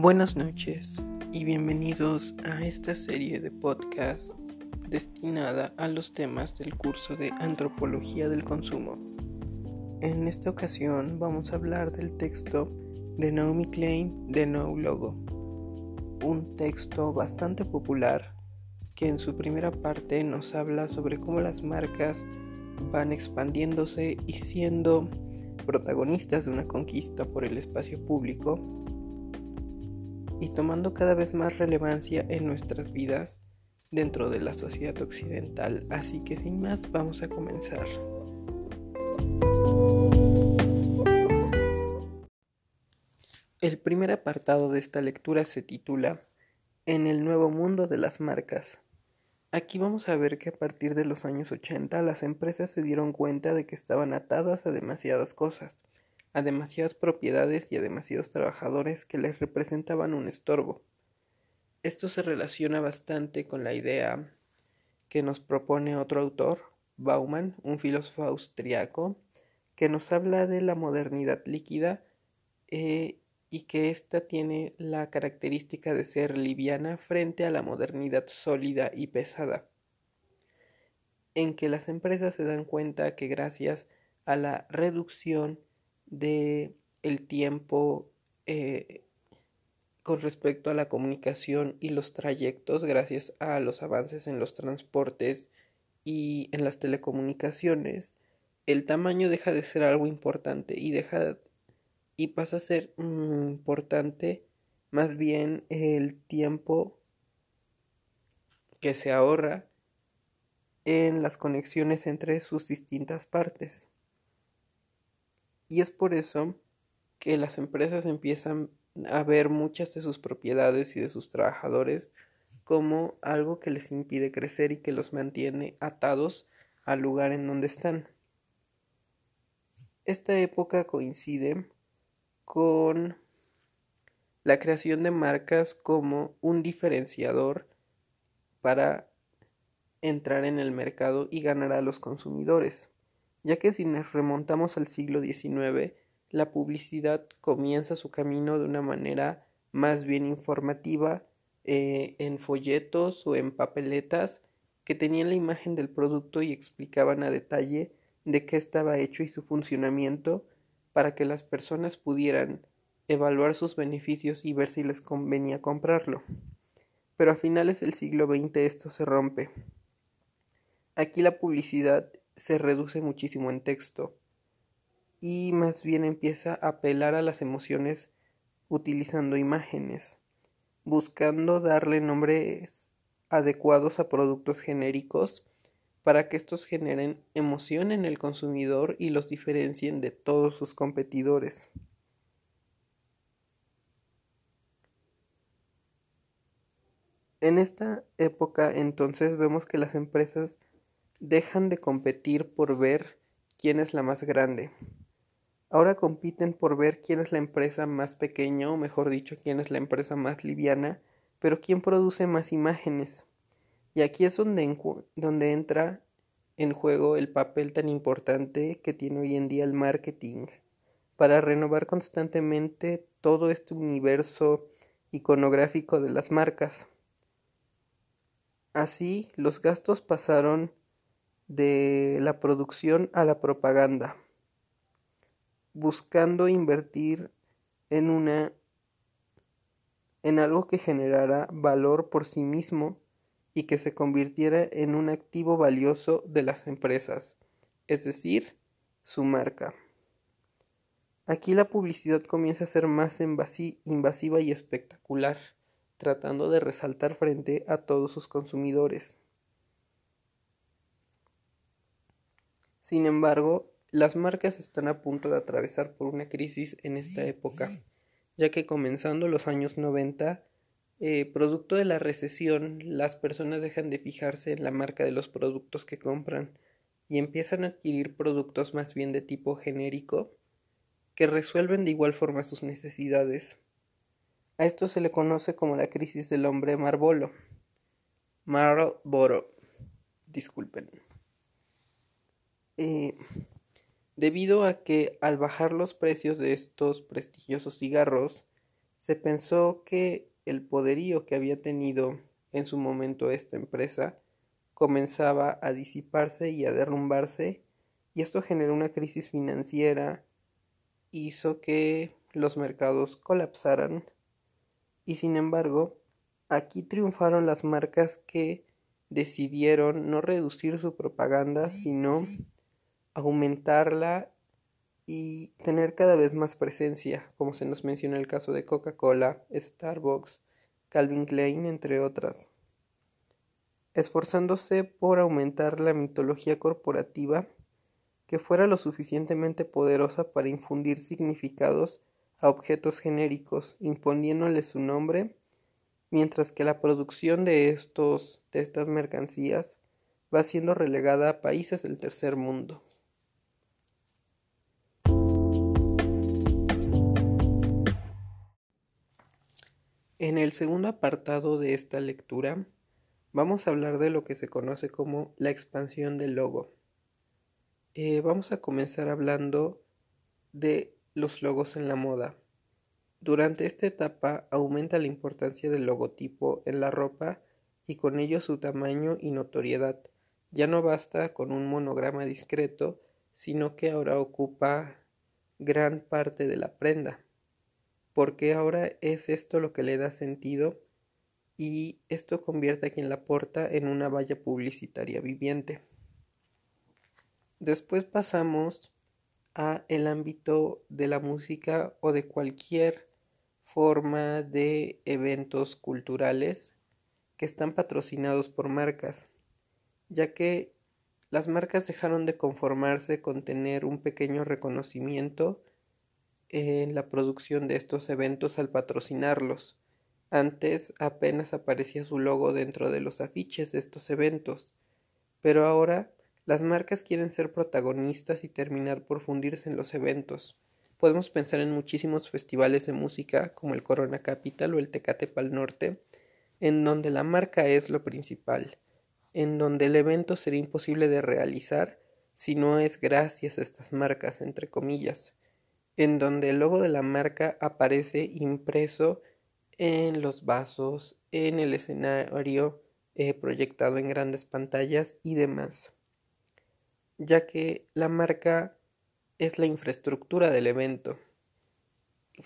Buenas noches y bienvenidos a esta serie de podcast destinada a los temas del curso de Antropología del Consumo. En esta ocasión vamos a hablar del texto de Naomi Klein de No Logo, un texto bastante popular que en su primera parte nos habla sobre cómo las marcas van expandiéndose y siendo protagonistas de una conquista por el espacio público y tomando cada vez más relevancia en nuestras vidas dentro de la sociedad occidental. Así que sin más vamos a comenzar. El primer apartado de esta lectura se titula En el nuevo mundo de las marcas. Aquí vamos a ver que a partir de los años 80 las empresas se dieron cuenta de que estaban atadas a demasiadas cosas a demasiadas propiedades y a demasiados trabajadores que les representaban un estorbo. Esto se relaciona bastante con la idea que nos propone otro autor, Bauman, un filósofo austriaco, que nos habla de la modernidad líquida eh, y que ésta tiene la característica de ser liviana frente a la modernidad sólida y pesada, en que las empresas se dan cuenta que gracias a la reducción de el tiempo eh, con respecto a la comunicación y los trayectos gracias a los avances en los transportes y en las telecomunicaciones el tamaño deja de ser algo importante y deja y pasa a ser importante más bien el tiempo que se ahorra en las conexiones entre sus distintas partes. Y es por eso que las empresas empiezan a ver muchas de sus propiedades y de sus trabajadores como algo que les impide crecer y que los mantiene atados al lugar en donde están. Esta época coincide con la creación de marcas como un diferenciador para entrar en el mercado y ganar a los consumidores ya que si nos remontamos al siglo XIX, la publicidad comienza su camino de una manera más bien informativa, eh, en folletos o en papeletas que tenían la imagen del producto y explicaban a detalle de qué estaba hecho y su funcionamiento para que las personas pudieran evaluar sus beneficios y ver si les convenía comprarlo. Pero a finales del siglo XX esto se rompe. Aquí la publicidad se reduce muchísimo en texto y más bien empieza a apelar a las emociones utilizando imágenes, buscando darle nombres adecuados a productos genéricos para que estos generen emoción en el consumidor y los diferencien de todos sus competidores. En esta época entonces vemos que las empresas dejan de competir por ver quién es la más grande. Ahora compiten por ver quién es la empresa más pequeña o mejor dicho, quién es la empresa más liviana, pero quién produce más imágenes. Y aquí es donde, donde entra en juego el papel tan importante que tiene hoy en día el marketing para renovar constantemente todo este universo iconográfico de las marcas. Así, los gastos pasaron de la producción a la propaganda, buscando invertir en una en algo que generara valor por sí mismo y que se convirtiera en un activo valioso de las empresas, es decir, su marca. Aquí la publicidad comienza a ser más invasiva y espectacular, tratando de resaltar frente a todos sus consumidores. Sin embargo, las marcas están a punto de atravesar por una crisis en esta época, ya que comenzando los años 90, eh, producto de la recesión, las personas dejan de fijarse en la marca de los productos que compran y empiezan a adquirir productos más bien de tipo genérico que resuelven de igual forma sus necesidades. A esto se le conoce como la crisis del hombre Marlboro. Marlboro. Disculpen. Eh, debido a que al bajar los precios de estos prestigiosos cigarros, se pensó que el poderío que había tenido en su momento esta empresa comenzaba a disiparse y a derrumbarse y esto generó una crisis financiera, hizo que los mercados colapsaran. Y sin embargo aquí triunfaron las marcas que decidieron no reducir su propaganda sino aumentarla y tener cada vez más presencia, como se nos menciona el caso de Coca-Cola, Starbucks, Calvin Klein, entre otras, esforzándose por aumentar la mitología corporativa que fuera lo suficientemente poderosa para infundir significados a objetos genéricos, imponiéndoles su nombre, mientras que la producción de estos de estas mercancías va siendo relegada a países del tercer mundo. En el segundo apartado de esta lectura vamos a hablar de lo que se conoce como la expansión del logo. Eh, vamos a comenzar hablando de los logos en la moda. Durante esta etapa aumenta la importancia del logotipo en la ropa y con ello su tamaño y notoriedad. Ya no basta con un monograma discreto, sino que ahora ocupa gran parte de la prenda porque ahora es esto lo que le da sentido y esto convierte a quien la porta en una valla publicitaria viviente. Después pasamos a el ámbito de la música o de cualquier forma de eventos culturales que están patrocinados por marcas, ya que las marcas dejaron de conformarse con tener un pequeño reconocimiento en la producción de estos eventos al patrocinarlos. Antes apenas aparecía su logo dentro de los afiches de estos eventos, pero ahora las marcas quieren ser protagonistas y terminar por fundirse en los eventos. Podemos pensar en muchísimos festivales de música como el Corona Capital o el Tecate Pal Norte, en donde la marca es lo principal, en donde el evento sería imposible de realizar si no es gracias a estas marcas, entre comillas, en donde el logo de la marca aparece impreso en los vasos, en el escenario eh, proyectado en grandes pantallas y demás, ya que la marca es la infraestructura del evento,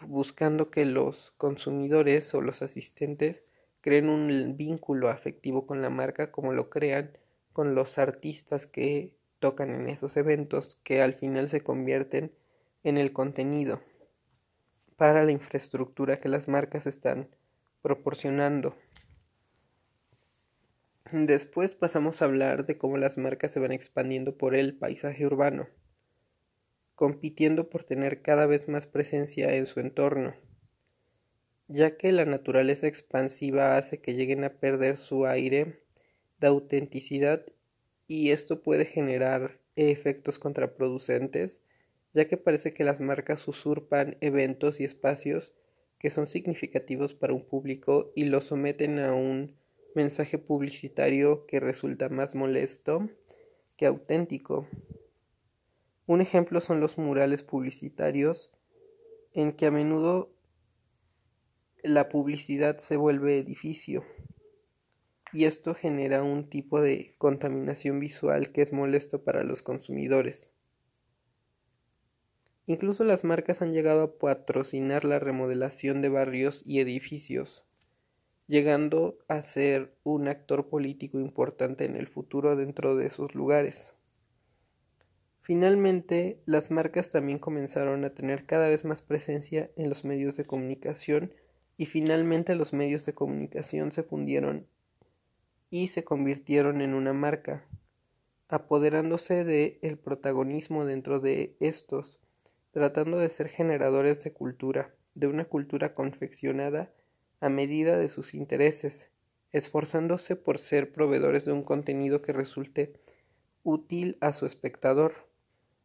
buscando que los consumidores o los asistentes creen un vínculo afectivo con la marca como lo crean con los artistas que tocan en esos eventos que al final se convierten en el contenido para la infraestructura que las marcas están proporcionando. Después pasamos a hablar de cómo las marcas se van expandiendo por el paisaje urbano, compitiendo por tener cada vez más presencia en su entorno, ya que la naturaleza expansiva hace que lleguen a perder su aire de autenticidad y esto puede generar efectos contraproducentes ya que parece que las marcas usurpan eventos y espacios que son significativos para un público y los someten a un mensaje publicitario que resulta más molesto que auténtico. Un ejemplo son los murales publicitarios en que a menudo la publicidad se vuelve edificio y esto genera un tipo de contaminación visual que es molesto para los consumidores. Incluso las marcas han llegado a patrocinar la remodelación de barrios y edificios, llegando a ser un actor político importante en el futuro dentro de esos lugares. Finalmente, las marcas también comenzaron a tener cada vez más presencia en los medios de comunicación y finalmente los medios de comunicación se fundieron y se convirtieron en una marca, apoderándose de el protagonismo dentro de estos tratando de ser generadores de cultura, de una cultura confeccionada a medida de sus intereses, esforzándose por ser proveedores de un contenido que resulte útil a su espectador,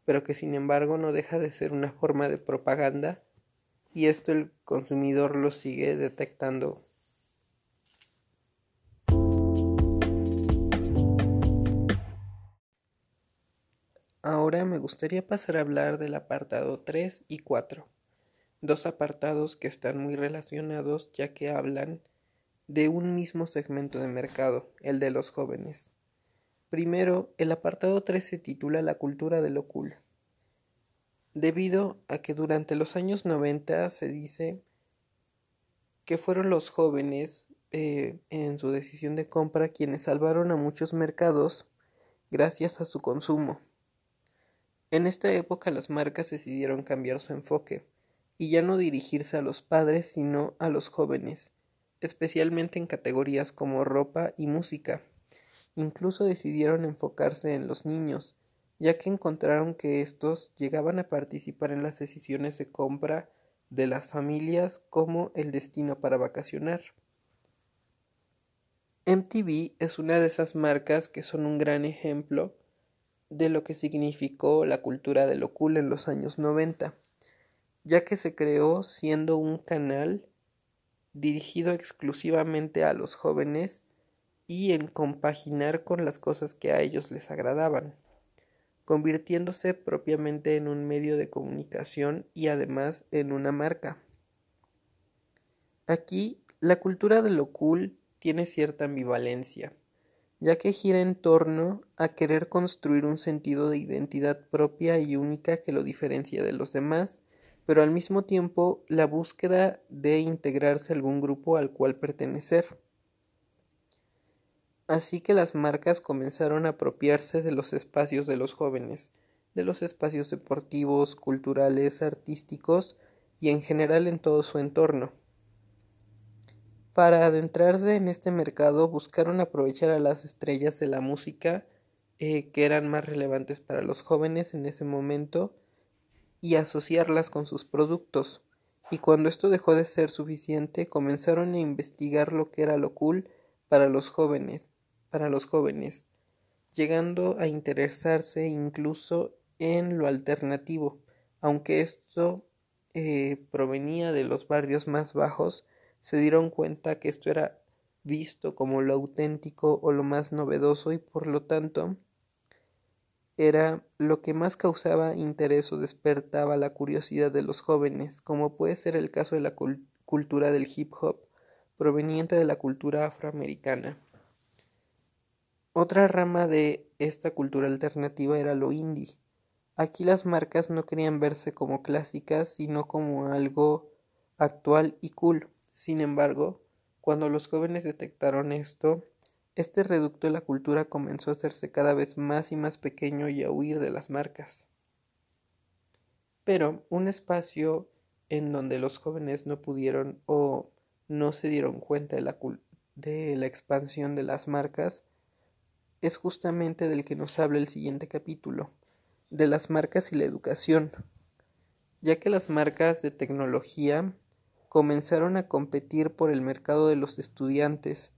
pero que sin embargo no deja de ser una forma de propaganda y esto el consumidor lo sigue detectando Ahora me gustaría pasar a hablar del apartado 3 y 4, dos apartados que están muy relacionados ya que hablan de un mismo segmento de mercado, el de los jóvenes. Primero, el apartado 3 se titula La cultura de lo cool, debido a que durante los años 90 se dice que fueron los jóvenes eh, en su decisión de compra quienes salvaron a muchos mercados gracias a su consumo. En esta época las marcas decidieron cambiar su enfoque y ya no dirigirse a los padres sino a los jóvenes, especialmente en categorías como ropa y música. Incluso decidieron enfocarse en los niños, ya que encontraron que estos llegaban a participar en las decisiones de compra de las familias como el destino para vacacionar. MTV es una de esas marcas que son un gran ejemplo de lo que significó la cultura de lo cool en los años 90, ya que se creó siendo un canal dirigido exclusivamente a los jóvenes y en compaginar con las cosas que a ellos les agradaban convirtiéndose propiamente en un medio de comunicación y además en una marca. Aquí, la cultura de lo cool tiene cierta ambivalencia, ya que gira en torno a querer construir un sentido de identidad propia y única que lo diferencia de los demás, pero al mismo tiempo la búsqueda de integrarse a algún grupo al cual pertenecer. Así que las marcas comenzaron a apropiarse de los espacios de los jóvenes, de los espacios deportivos, culturales, artísticos y en general en todo su entorno. Para adentrarse en este mercado buscaron aprovechar a las estrellas de la música eh, que eran más relevantes para los jóvenes en ese momento y asociarlas con sus productos. Y cuando esto dejó de ser suficiente, comenzaron a investigar lo que era lo cool para los jóvenes para los jóvenes, llegando a interesarse incluso en lo alternativo, aunque esto eh, provenía de los barrios más bajos, se dieron cuenta que esto era visto como lo auténtico o lo más novedoso y por lo tanto era lo que más causaba interés o despertaba la curiosidad de los jóvenes, como puede ser el caso de la cultura del hip hop, proveniente de la cultura afroamericana. Otra rama de esta cultura alternativa era lo indie. Aquí las marcas no querían verse como clásicas, sino como algo actual y cool. Sin embargo, cuando los jóvenes detectaron esto, este reducto de la cultura comenzó a hacerse cada vez más y más pequeño y a huir de las marcas. Pero un espacio en donde los jóvenes no pudieron o no se dieron cuenta de la, de la expansión de las marcas es justamente del que nos habla el siguiente capítulo, de las marcas y la educación, ya que las marcas de tecnología comenzaron a competir por el mercado de los estudiantes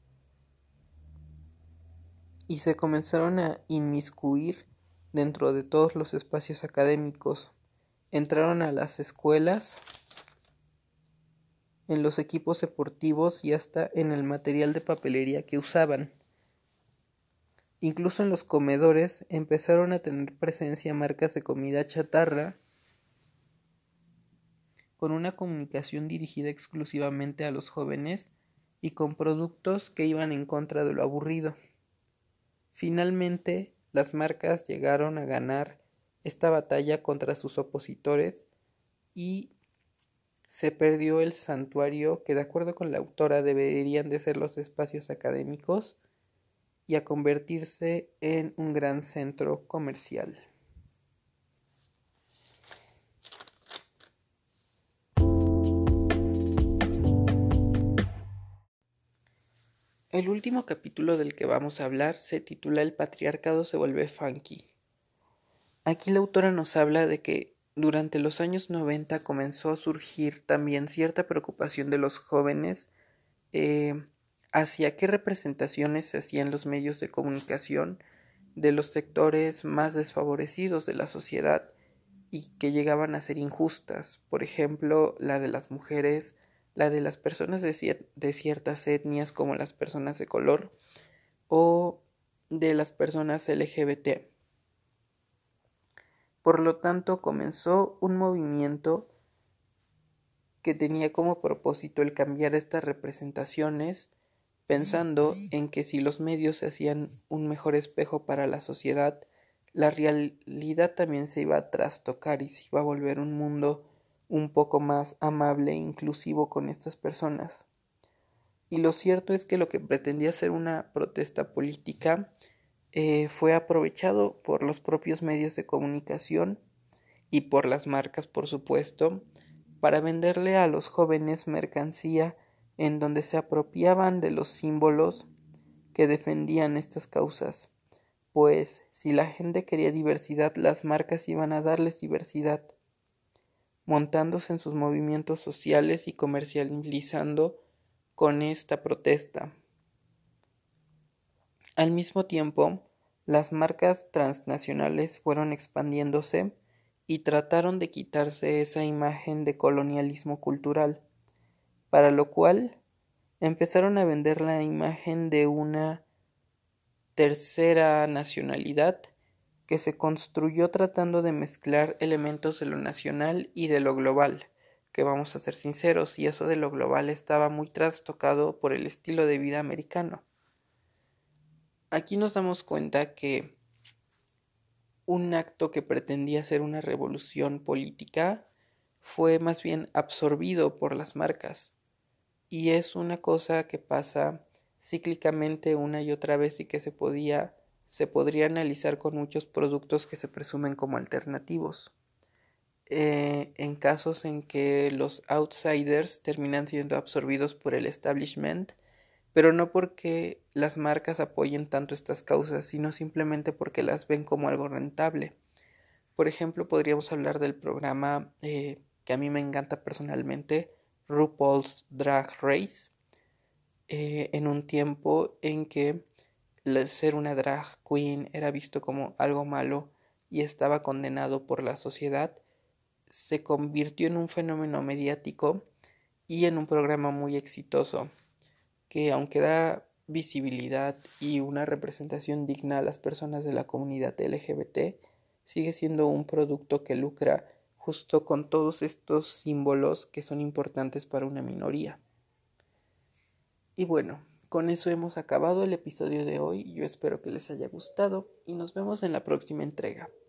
y se comenzaron a inmiscuir dentro de todos los espacios académicos. Entraron a las escuelas, en los equipos deportivos y hasta en el material de papelería que usaban. Incluso en los comedores empezaron a tener presencia marcas de comida chatarra con una comunicación dirigida exclusivamente a los jóvenes y con productos que iban en contra de lo aburrido. Finalmente, las marcas llegaron a ganar esta batalla contra sus opositores y se perdió el santuario que de acuerdo con la autora deberían de ser los espacios académicos y a convertirse en un gran centro comercial. El último capítulo del que vamos a hablar se titula El patriarcado se vuelve funky. Aquí la autora nos habla de que durante los años 90 comenzó a surgir también cierta preocupación de los jóvenes eh, hacia qué representaciones se hacían los medios de comunicación de los sectores más desfavorecidos de la sociedad y que llegaban a ser injustas, por ejemplo, la de las mujeres, la de las personas de, ciertas etnias como las personas de color o de las personas LGBT. Por lo tanto, comenzó un movimiento que tenía como propósito el cambiar estas representaciones pensando en que si los medios se hacían un mejor espejo para la sociedad, la realidad también se iba a trastocar y se iba a volver un mundo un poco más amable e inclusivo con estas personas. Y lo cierto es que lo que pretendía ser una protesta política eh, fue aprovechado por los propios medios de comunicación y por las marcas, por supuesto, para venderle a los jóvenes mercancía en donde se apropiaban de los símbolos que defendían estas causas, pues si la gente quería diversidad, las marcas iban a darles diversidad, montándose en sus movimientos sociales y comercializando con esta protesta. Al mismo tiempo, las marcas transnacionales fueron expandiéndose y trataron de quitarse esa imagen de colonialismo cultural para lo cual empezaron a vender la imagen de una tercera nacionalidad que se construyó tratando de mezclar elementos de lo nacional y de lo global, que vamos a ser sinceros, y eso de lo global estaba muy trastocado por el estilo de vida americano. Aquí nos damos cuenta que un acto que pretendía ser una revolución política fue más bien absorbido por las marcas y es una cosa que pasa cíclicamente una y otra vez y que se podía se podría analizar con muchos productos que se presumen como alternativos. Eh, en casos en que los outsiders terminan siendo absorbidos por el establishment, pero no porque las marcas apoyen tanto estas causas, sino simplemente porque las ven como algo rentable. Por ejemplo, podríamos hablar del programa eh, que a mí me encanta personalmente, RuPaul's Drag Race eh, en un tiempo en que ser una drag queen era visto como algo malo y estaba condenado por la sociedad, se convirtió en un fenómeno mediático y en un programa muy exitoso que aunque da visibilidad y una representación digna a las personas de la comunidad LGBT, sigue siendo un producto que lucra justo con todos estos símbolos que son importantes para una minoría. Y bueno, con eso hemos acabado el episodio de hoy. Yo espero que les haya gustado y nos vemos en la próxima entrega.